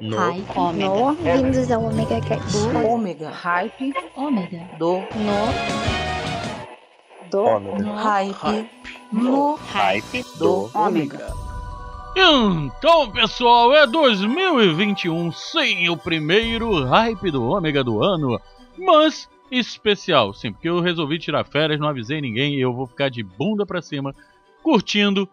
No. Hype. Ômega. No, vindos ao Omega Cast. Ômega. Hype. Ômega. Do. No. Do Ômega. Hype. No. Hype Do. Ômega. Então, pessoal, é 2021 sem o primeiro hype do ômega do ano, mas especial, sim, porque eu resolvi tirar férias, não avisei ninguém e eu vou ficar de bunda pra cima curtindo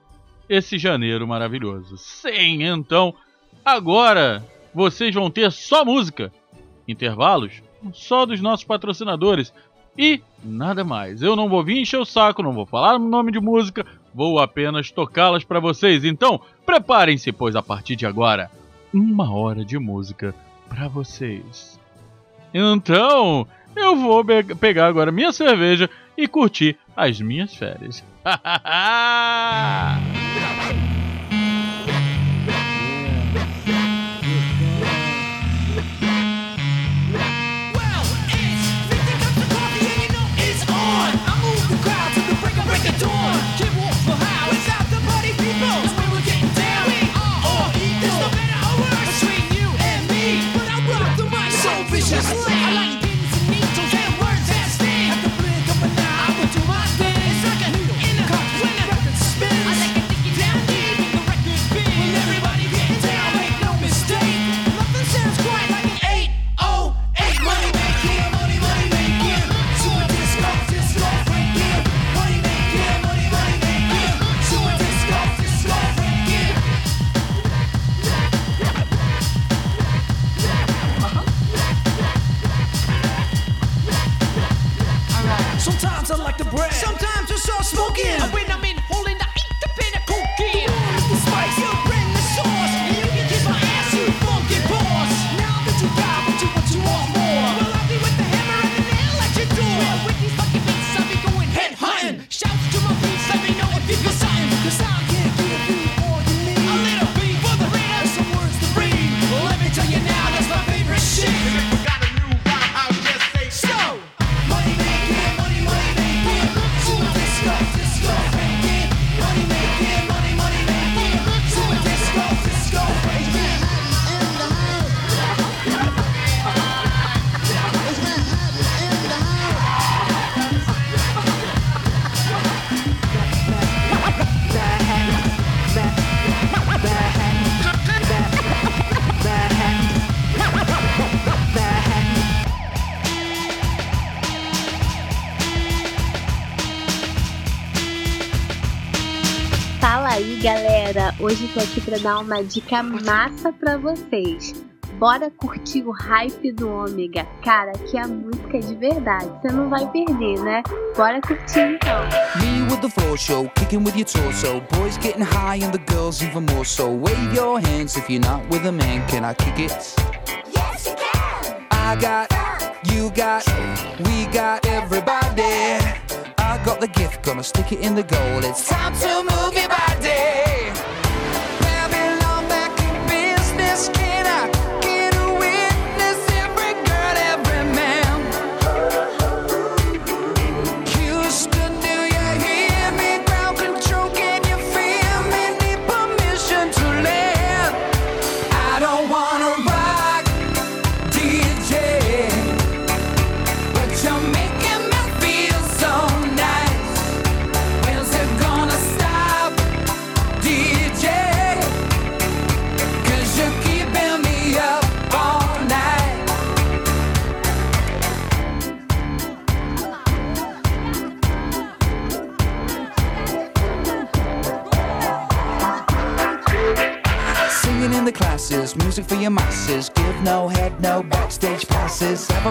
esse janeiro maravilhoso. Sim, então, agora vocês vão ter só música, intervalos só dos nossos patrocinadores e nada mais. Eu não vou vir encher o saco, não vou falar o nome de música, vou apenas tocá-las para vocês. Então, preparem-se, pois a partir de agora, uma hora de música para vocês. Então, eu vou pegar agora minha cerveja e curtir as minhas férias. like to brag. Sometimes start smoking. Tô aqui pra dar uma dica massa pra vocês. Bora curtir o hype do Ômega. Cara, aqui a música é de verdade. Você não vai perder, né? Bora curtir então. Me with the floor show, kicking with your torso. Boys getting high and the girls even more so. Wave your hands if you're not with a man. Can I kick it? Yes, you can. I got, you got, we got everybody. I got the gift, gonna stick it in the goal. It's time to move your body esquina.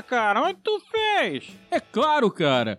cara? Onde tu fez? É claro, cara.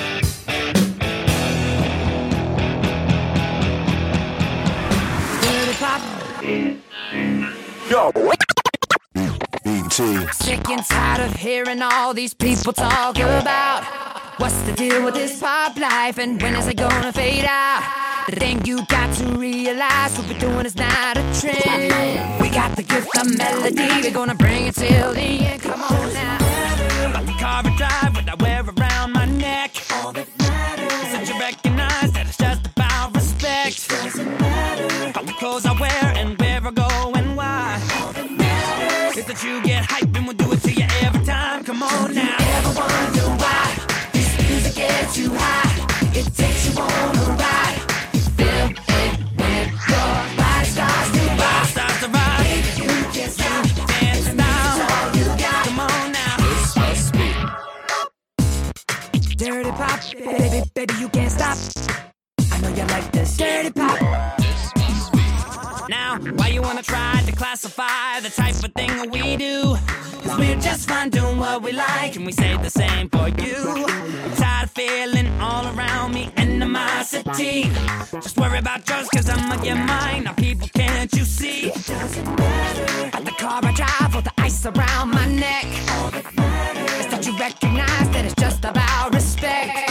Yo. Sick and tired of hearing all these people talk about what's the deal with this pop life and when is it gonna fade out? The thing you got to realize what we're doing is not a trend. We got the gift of melody, we're gonna bring it till the end. Come on now. baby, you can't stop. I know you like this dirty pop. Now, why you wanna try to classify the type of thing that we do? Cause we're just fine doing what we like, and we say the same for you. I'm tired of feeling all around me animosity. Just worry about yours, cause I'ma get mine. Now, people, can't you see? It doesn't matter. At the car I drive, or the ice around my neck. All that matters. Is that you recognize that it's just about respect.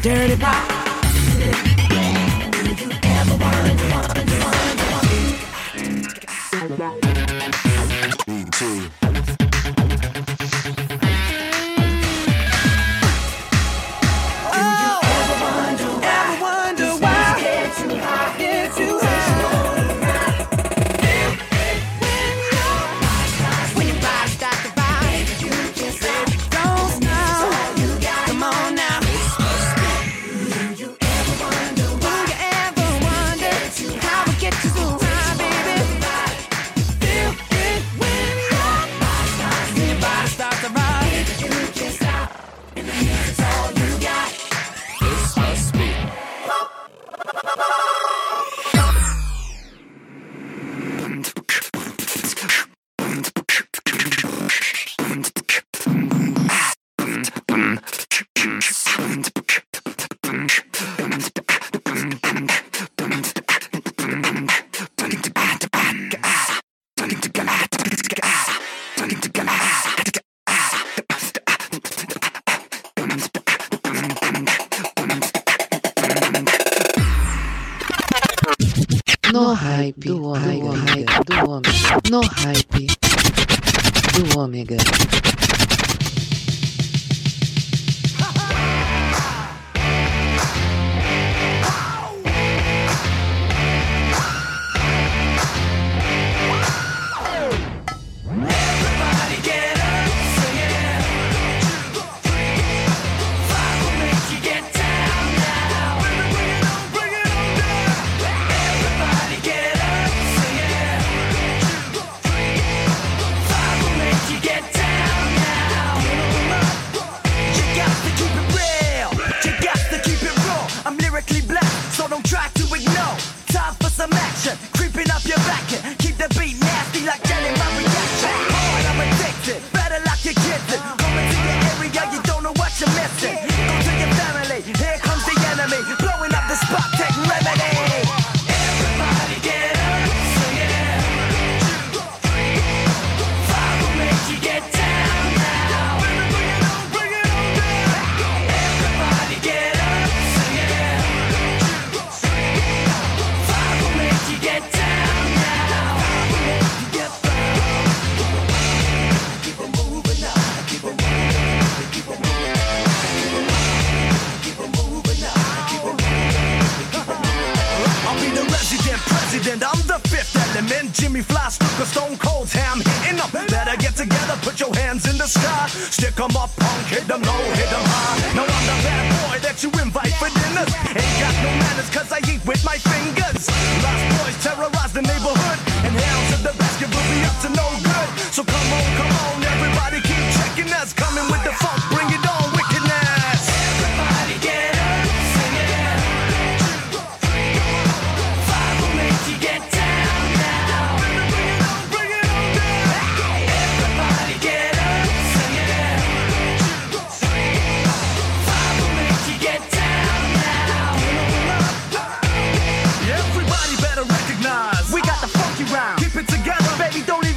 Dirty Pop.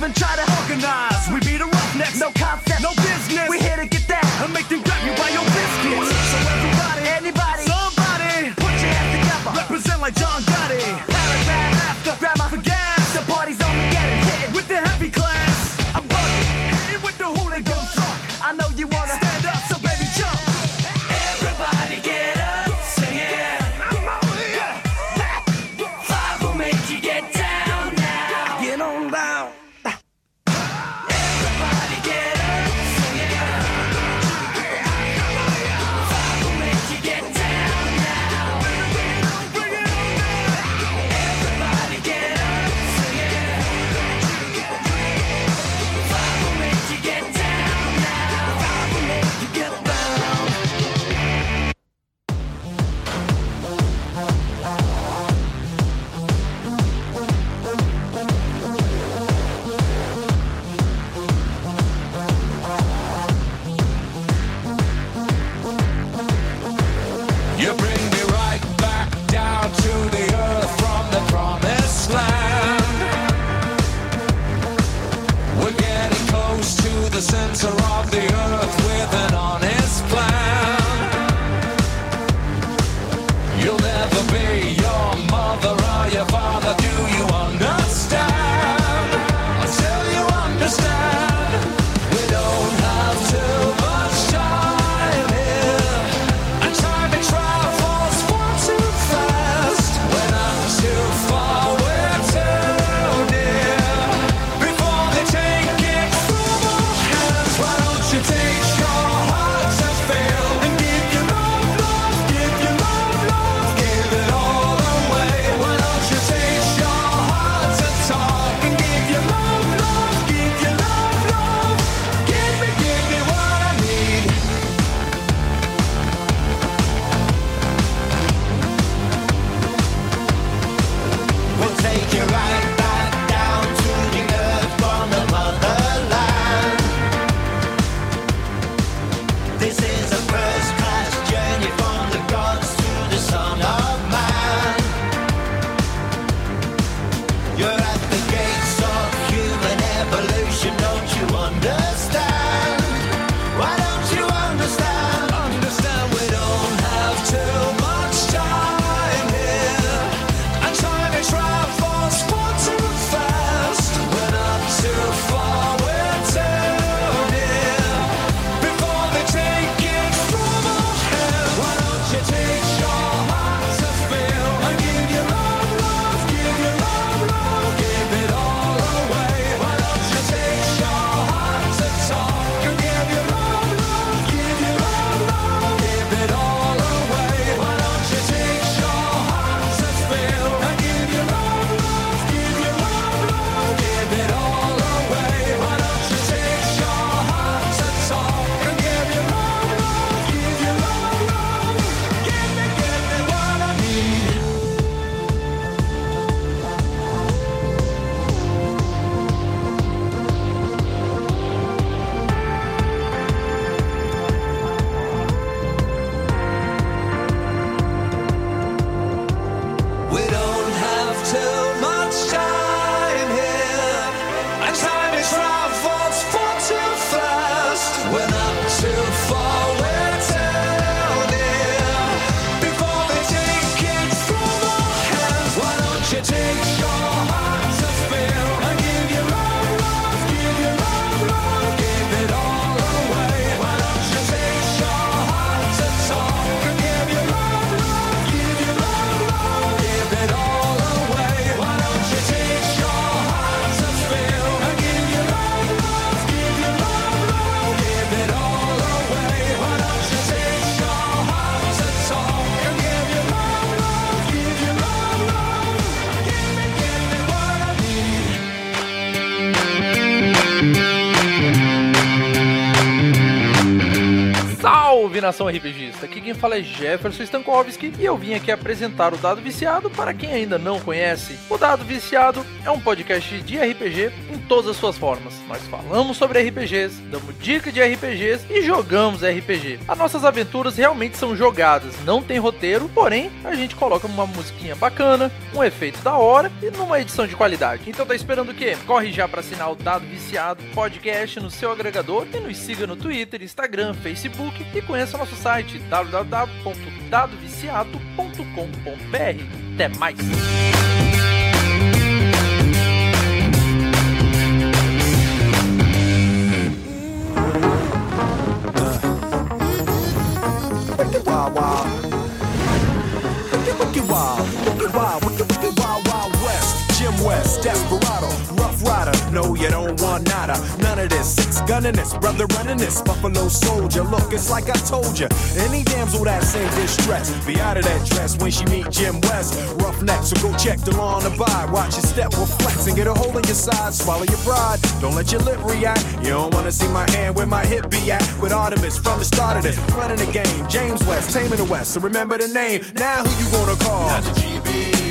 even try to organize. Nação RPGista. Aqui quem fala é Jefferson Stankowski e eu vim aqui apresentar o Dado Viciado para quem ainda não conhece. O Dado Viciado é um podcast de RPG todas as suas formas. Nós falamos sobre RPGs, damos dicas de RPGs e jogamos RPG. As nossas aventuras realmente são jogadas, não tem roteiro, porém a gente coloca uma musiquinha bacana, um efeito da hora e numa edição de qualidade. Então tá esperando o quê? Corre já para assinar o Dado Viciado podcast no seu agregador e nos siga no Twitter, Instagram, Facebook e conheça nosso site www.dadoviciado.com.br. Até mais! Wild, wild. Wicked, wicked wild. Wicked wild. Wicked, wicked wild, wild west. Jim West, Desperado, Rough Rider. No, you don't want nada. None of this. Six gunning this, brother running this. Buffalo soldier. Look, it's like I told you. Any damsel that's in distress, be out of that dress when she meet Jim West. Rough neck, so go check the law on the by. Watch your step will flex and get a hole in your side. Swallow your pride. Don't let your lip react. You don't wanna see my hand where my hip be at. With Artemis from the start of this, running the game. James West, taming the West. So remember the name. Now who you gonna call?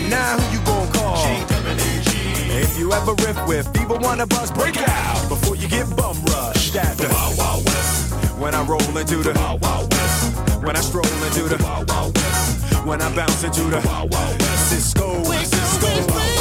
Now who you gonna call? If you ever riff with one of us, break out before you get bum rushed at the Wild Wild West. When I roll into the Wild Wild West. When I stroll into the Wild Wild West. When I bounce into the Wild Wild West. Cisco, Cisco.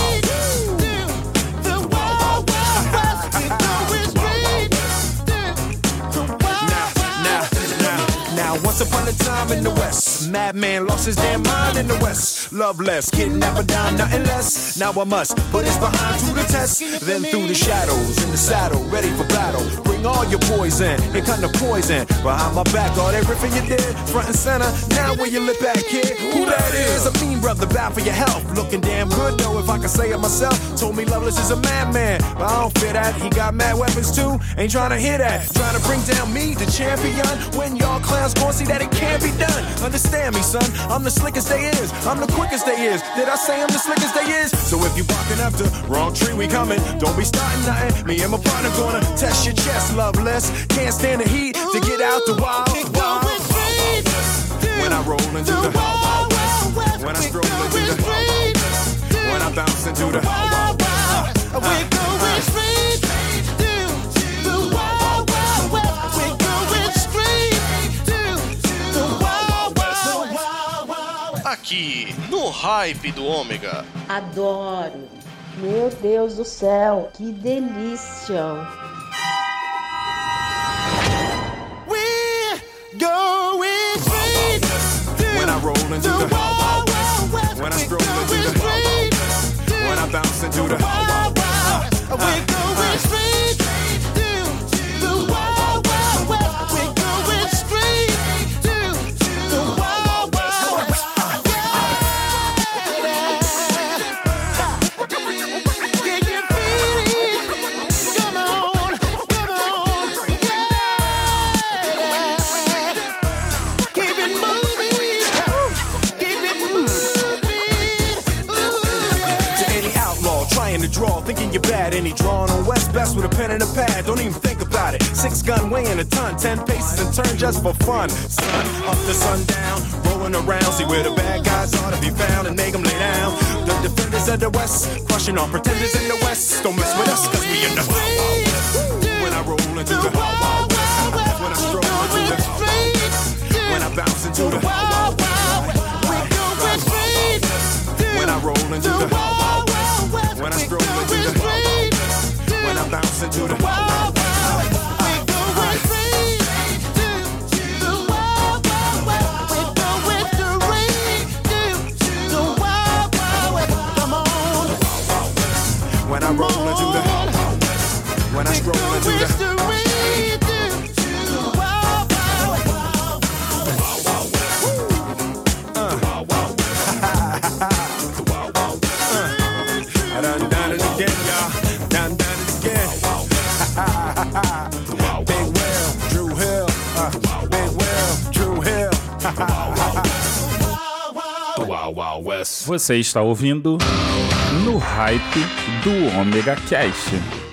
Once upon a time in the West, madman lost his damn mind in the West. Love Loveless, kidnapper down, nothing less. Now I must put his behind to the test. Then through the shadows, in the saddle, ready for battle. Bring all your poison, here come the poison. Behind my back, all riffing you did, front and center. Now where you look at, kid? Who that is? A mean brother, bad for your health. Looking damn good though, if I can say it myself. Told me Loveless is a madman, but I don't fear that. He got mad weapons too, ain't trying to hear that. Trying to bring down me, the champion. When y'all clowns gon' see that it can't be done. Understand me, son. I'm the slickest they is. I'm the quickest they is. Did I say I'm the slickest they is? So if you barking the wrong tree, we coming. Don't be starting nothing. Me and my partner gonna test your chest, loveless. Can't stand the heat to get out the wild, wild. When I roll into the wild, wild west. When I stroll into the wild, wild west. When I bounce into the wild, wild west. We're going Aqui, no hype do Ômega. Adoro. Meu Deus do céu, que delícia. We're going straight when I roll into the wild, wild west. When I stroll into the wild, west. When I bounce into the wild, wild west. We're going straight bad, any drawing on West Best with a pen and a pad, don't even think about it. Six gun weighing a ton, ten paces and turn just for fun. Sun up to sundown, rolling around, see where the bad guys are to be found and make them lay down. The defenders of the West, crushing all pretenders in the West. Don't mess with us, cause we in the Wild Wild West. When I roll into the Wild Wild West, when I stroll into the Wild Wild West, when I bounce into the Wild Wild West, when I roll into the Wild Wild West, when I stroll into the Wild when I bounce into the Wild. When I roll into the when I stroll into the Você está ouvindo no hype do Omega Cash.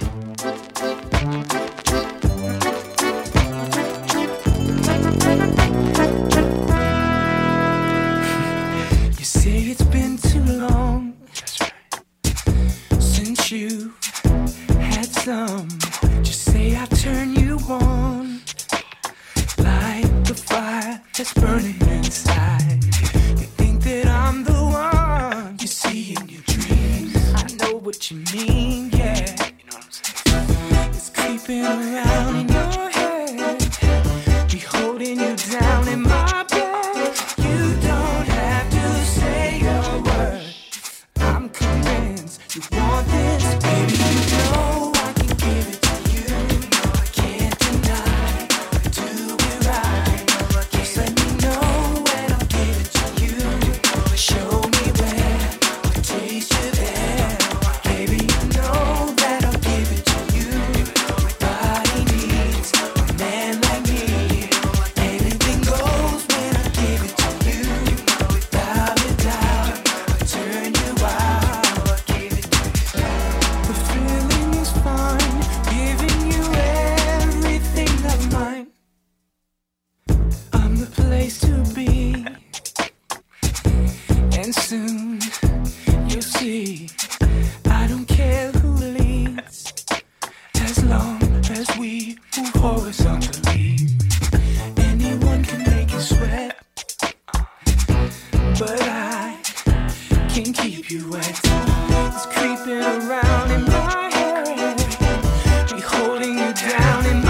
can keep you wet. It's creeping around in my head, be holding you down in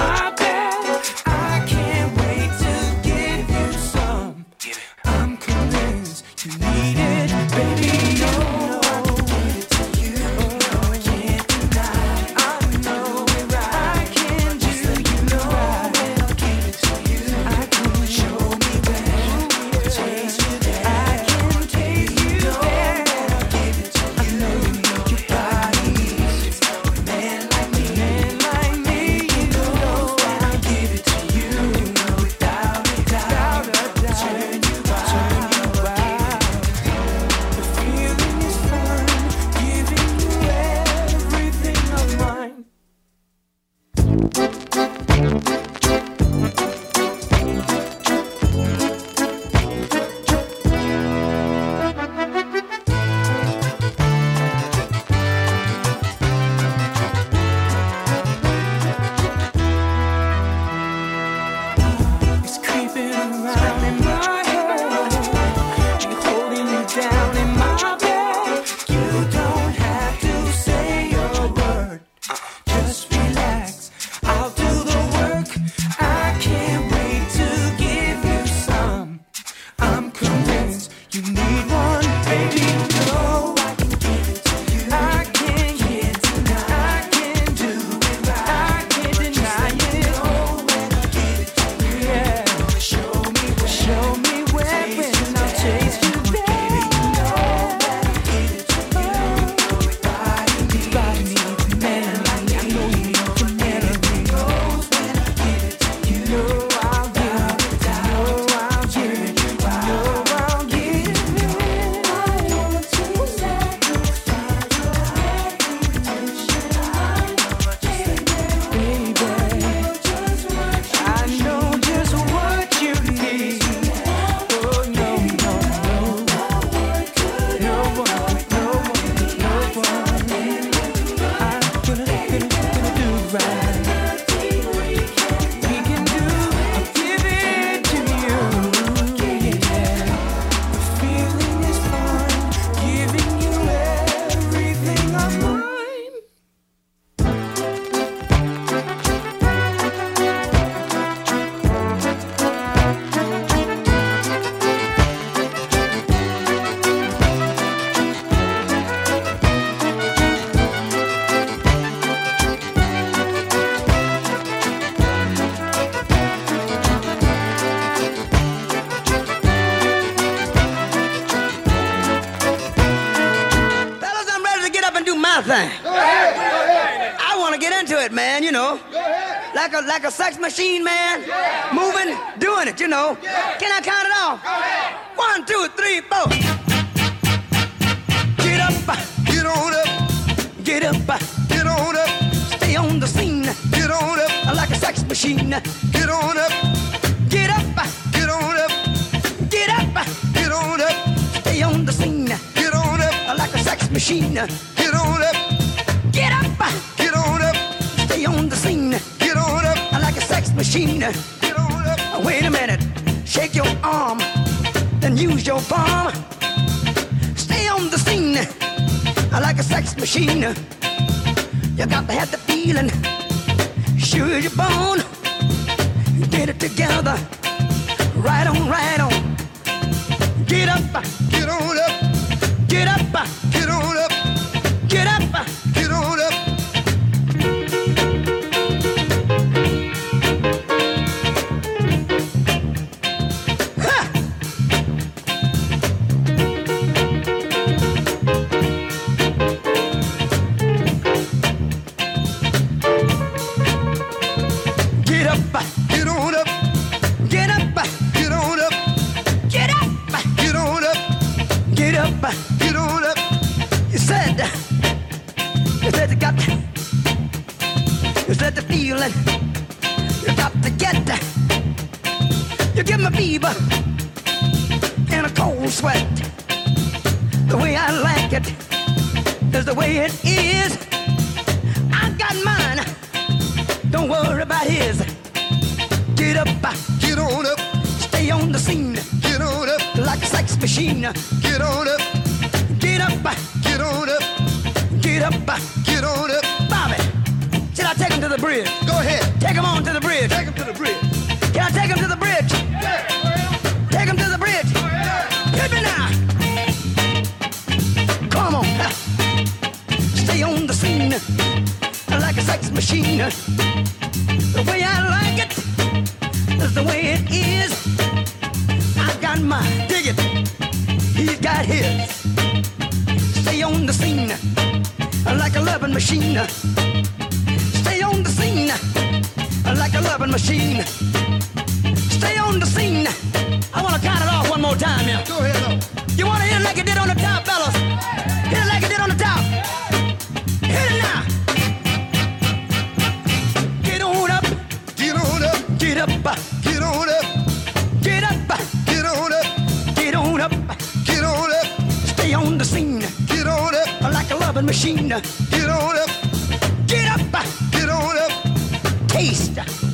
machine man? Yeah. Moving, doing it, you know. Yeah. Can I count it off? One, two, three, four. Get up, get on up, get up, get on up. Stay on the scene, get on up, like a sex machine. Get on up, get up, get on up, get up, get on up. Stay on the scene, get on up, like a sex machine. Shake your arm, then use your palm. Stay on the scene like a sex machine. You got to have the feeling, sure you're born. Get it together, right on, right on. Get up, get on up, get up, get on up, get up. mine, like a loving machine. Stay on the scene, like a loving machine. Stay on the scene. I wanna count it off one more time, yeah. Go ahead, You wanna hit it like you did on the top, fellas? machine. Get on up, get up, get on up, taste.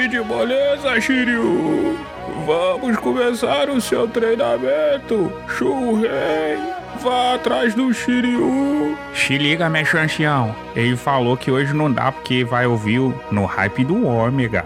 de moleza, Shiryu! Vamos começar o seu treinamento, Shurei! Vá atrás do Shiryu! Se liga, meu chanchão. Ele falou que hoje não dá porque vai ouvir no hype do Ômega.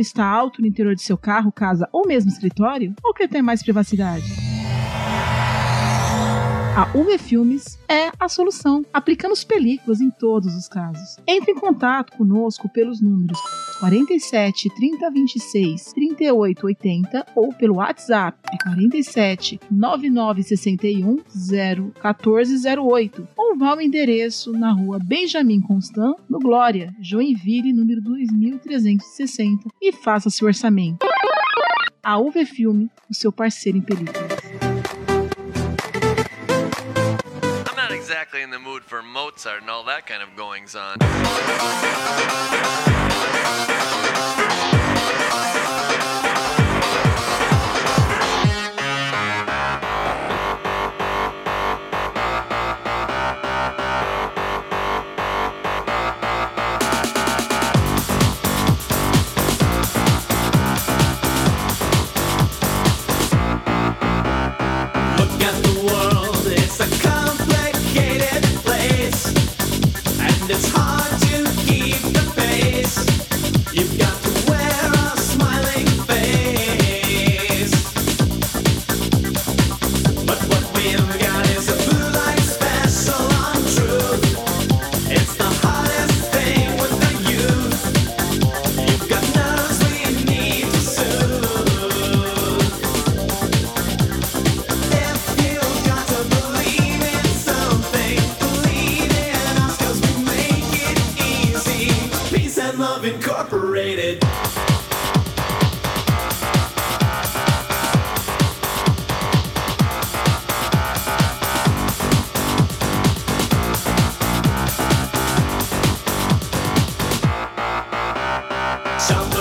está alto no interior de seu carro, casa ou mesmo escritório? Ou quer ter mais privacidade? A UV Filmes é a solução. Aplicamos películas em todos os casos. Entre em contato conosco pelos números 47 30 26 38 80 ou pelo WhatsApp é 47 99 61 01408 ou vá ao endereço na rua Benjamin Constant, no Glória, Joinville, número 2360 e faça seu orçamento. A UV Filme, o seu parceiro em películas. exactly in the mood for Mozart and all that kind of goings on. something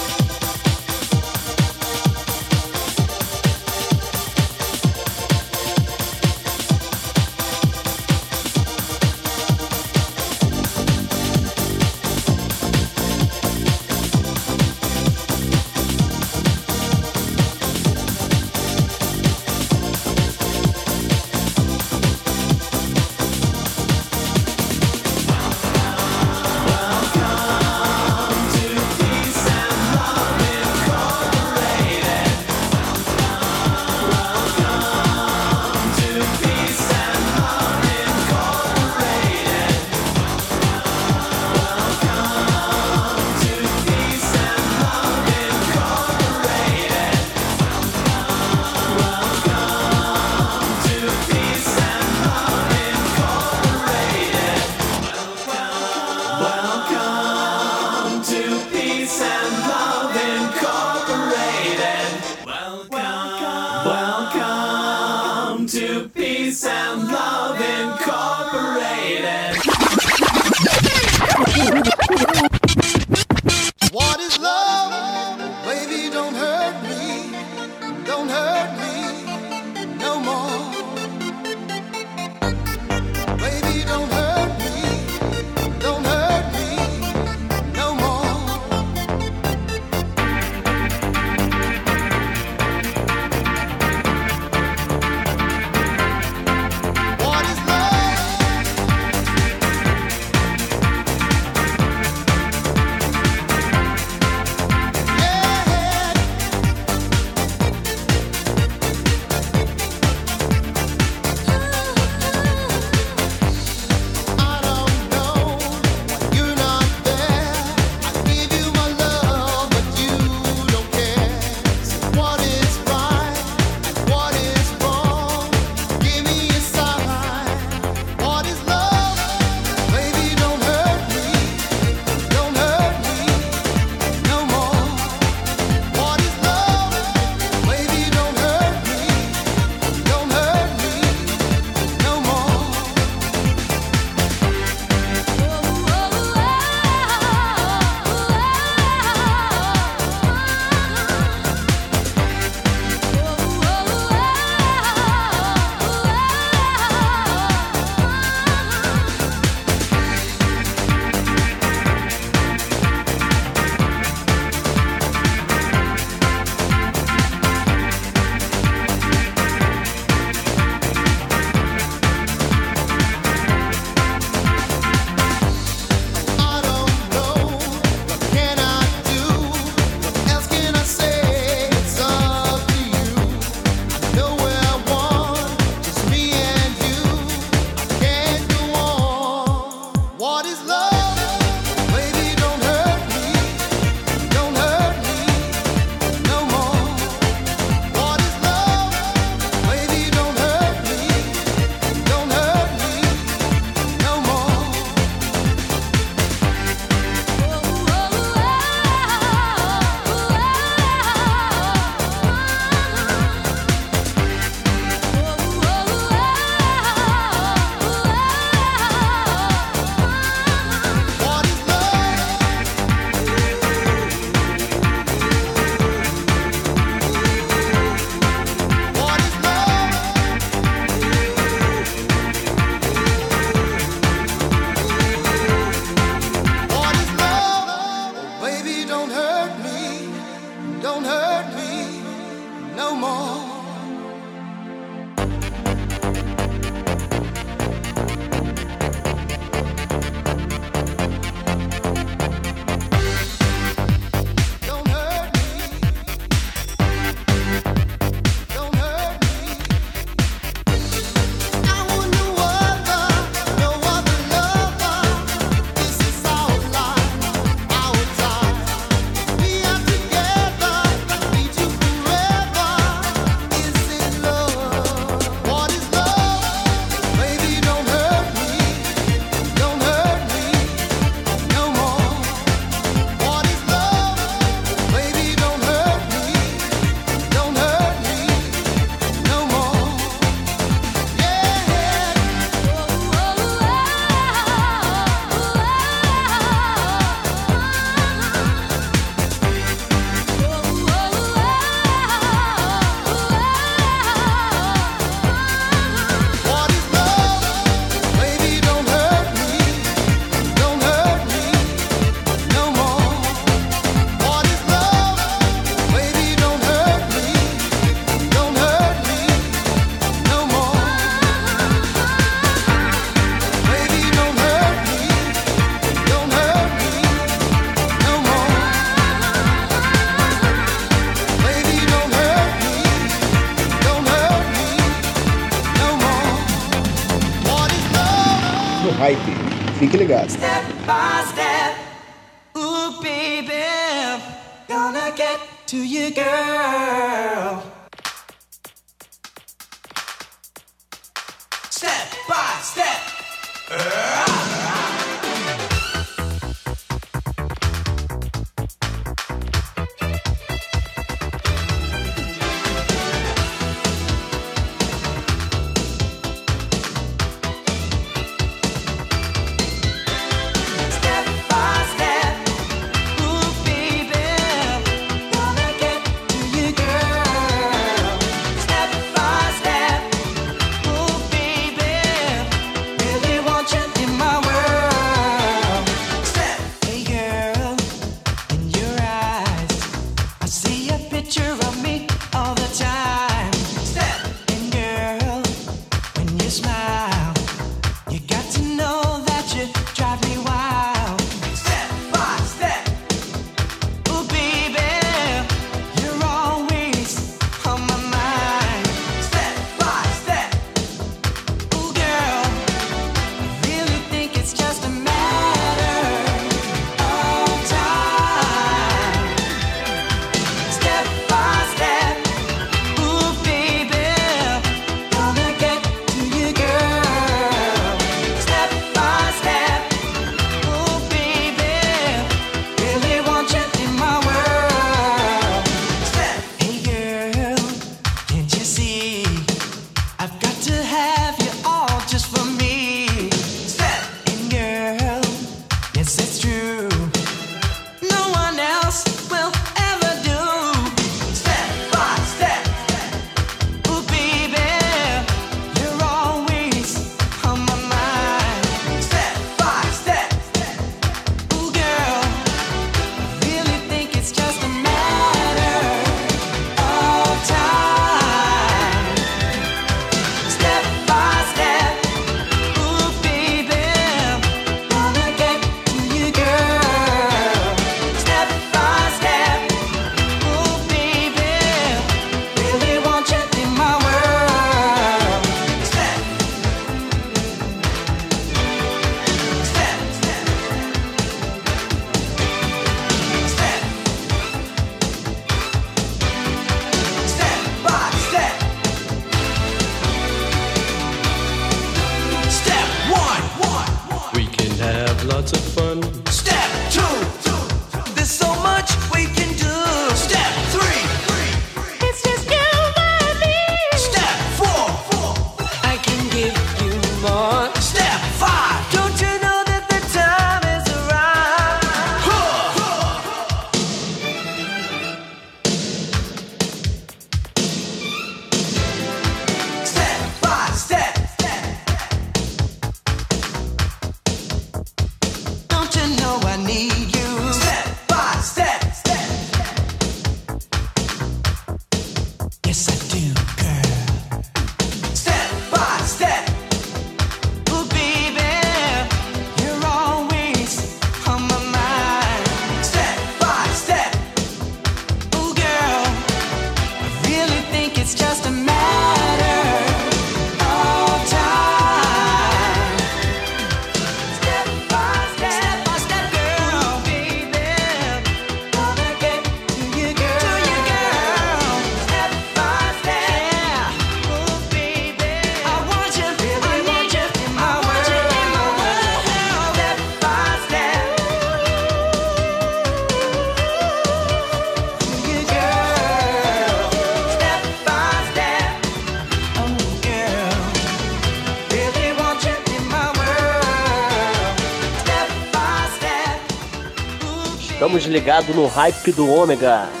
Ligados no hype do ômega.